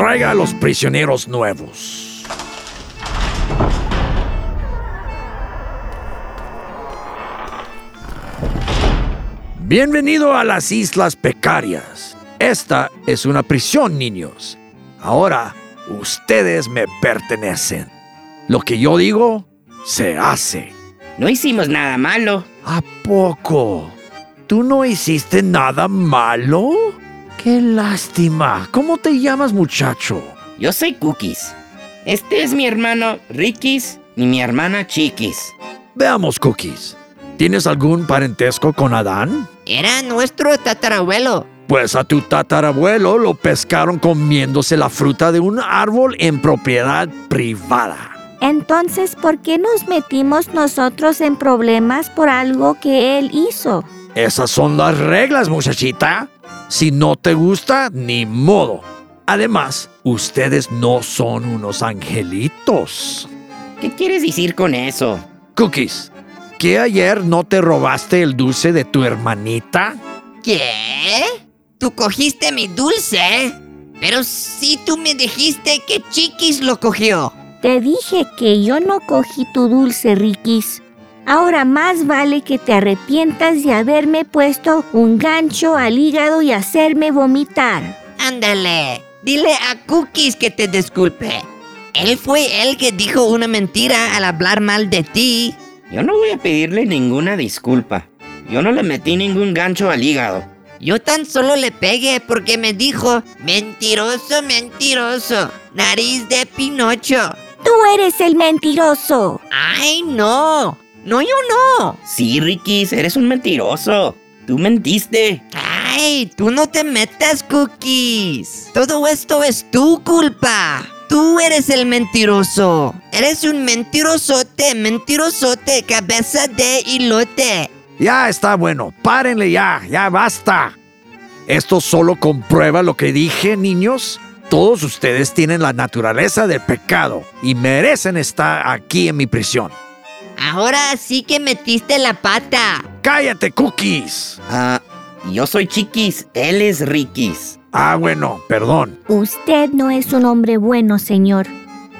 traiga a los prisioneros nuevos. Bienvenido a las Islas Pecarias. Esta es una prisión, niños. Ahora, ustedes me pertenecen. Lo que yo digo, se hace. No hicimos nada malo. ¿A poco? ¿Tú no hiciste nada malo? Qué lástima. ¿Cómo te llamas, muchacho? Yo soy Cookies. Este es mi hermano Ricky's y mi hermana Chiquis. Veamos, Cookies. ¿Tienes algún parentesco con Adán? Era nuestro tatarabuelo. Pues a tu tatarabuelo lo pescaron comiéndose la fruta de un árbol en propiedad privada. Entonces, ¿por qué nos metimos nosotros en problemas por algo que él hizo? Esas son las reglas, muchachita. Si no te gusta, ni modo. Además, ustedes no son unos angelitos. ¿Qué quieres decir con eso? Cookies, ¿que ayer no te robaste el dulce de tu hermanita? ¿Qué? ¿Tú cogiste mi dulce? Pero si tú me dijiste que Chiquis lo cogió. Te dije que yo no cogí tu dulce, Rikis. Ahora más vale que te arrepientas de haberme puesto un gancho al hígado y hacerme vomitar. Ándale, dile a Cookies que te disculpe. Él fue el que dijo una mentira al hablar mal de ti. Yo no voy a pedirle ninguna disculpa. Yo no le metí ningún gancho al hígado. Yo tan solo le pegué porque me dijo, mentiroso, mentiroso, nariz de Pinocho. Tú eres el mentiroso. Ay, no. No, yo no. Sí, Ricky, eres un mentiroso. Tú mentiste. Ay, tú no te metas, Cookies. Todo esto es tu culpa. Tú eres el mentiroso. Eres un mentirosote, mentirosote, cabeza de hilote. Ya está bueno, párenle ya, ya basta. Esto solo comprueba lo que dije, niños. Todos ustedes tienen la naturaleza del pecado y merecen estar aquí en mi prisión. Ahora sí que metiste la pata. ¡Cállate, Cookies! Ah, yo soy Chiquis, él es Ricky's. Ah, bueno, perdón. Usted no es un hombre bueno, señor.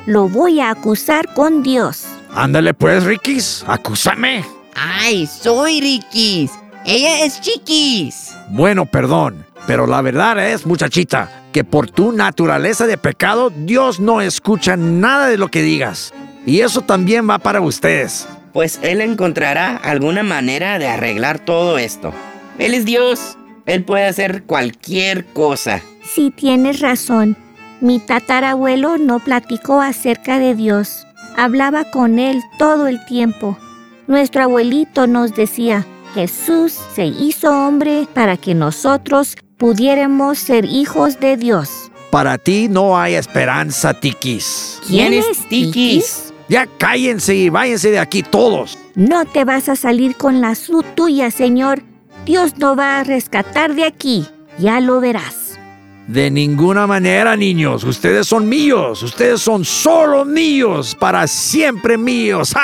Lo voy a acusar con Dios. Ándale pues, Ricky's, acúsame. Ay, soy Ricky's. Ella es Chiquis. Bueno, perdón, pero la verdad es, muchachita, que por tu naturaleza de pecado, Dios no escucha nada de lo que digas. Y eso también va para ustedes. Pues Él encontrará alguna manera de arreglar todo esto. Él es Dios. Él puede hacer cualquier cosa. Sí, tienes razón. Mi tatarabuelo no platicó acerca de Dios. Hablaba con él todo el tiempo. Nuestro abuelito nos decía, Jesús se hizo hombre para que nosotros pudiéramos ser hijos de Dios. Para ti no hay esperanza, Tikis. ¿Quién es Tikis? Ya cállense y váyanse de aquí todos. No te vas a salir con la su tuya, Señor. Dios no va a rescatar de aquí. Ya lo verás. De ninguna manera, niños. Ustedes son míos. Ustedes son solo míos. Para siempre míos.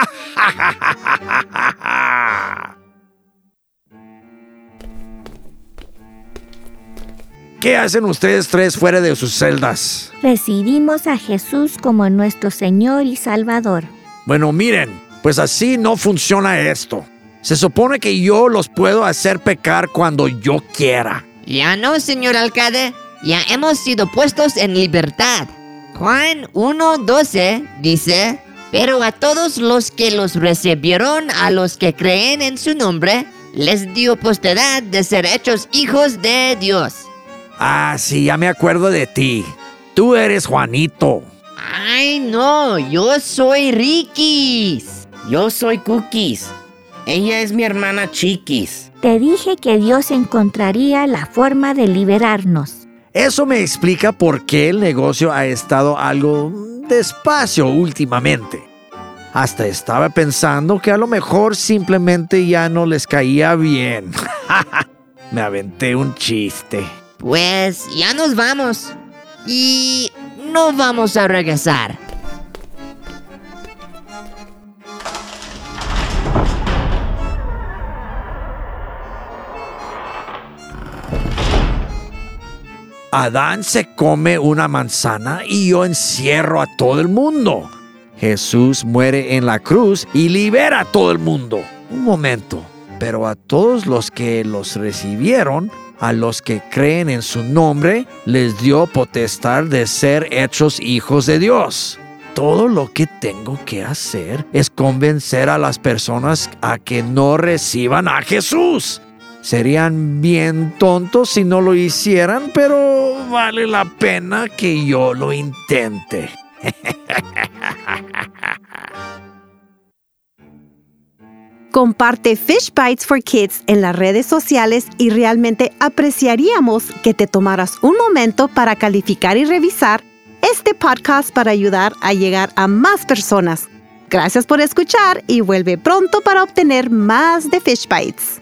¿Qué hacen ustedes tres fuera de sus celdas? Recibimos a Jesús como nuestro Señor y Salvador. Bueno, miren, pues así no funciona esto. Se supone que yo los puedo hacer pecar cuando yo quiera. Ya no, señor alcalde. Ya hemos sido puestos en libertad. Juan 1.12 dice, pero a todos los que los recibieron, a los que creen en su nombre, les dio postedad de ser hechos hijos de Dios. Ah, sí, ya me acuerdo de ti. Tú eres Juanito. Ay, no, yo soy Ricky's. Yo soy Cookies. Ella es mi hermana Chiquis. Te dije que Dios encontraría la forma de liberarnos. Eso me explica por qué el negocio ha estado algo despacio últimamente. Hasta estaba pensando que a lo mejor simplemente ya no les caía bien. me aventé un chiste. Pues ya nos vamos. Y no vamos a regresar. Adán se come una manzana y yo encierro a todo el mundo. Jesús muere en la cruz y libera a todo el mundo. Un momento, pero a todos los que los recibieron, a los que creen en su nombre, les dio potestad de ser hechos hijos de Dios. Todo lo que tengo que hacer es convencer a las personas a que no reciban a Jesús. Serían bien tontos si no lo hicieran, pero vale la pena que yo lo intente. Comparte Fish Bites for Kids en las redes sociales y realmente apreciaríamos que te tomaras un momento para calificar y revisar este podcast para ayudar a llegar a más personas. Gracias por escuchar y vuelve pronto para obtener más de Fish Bites.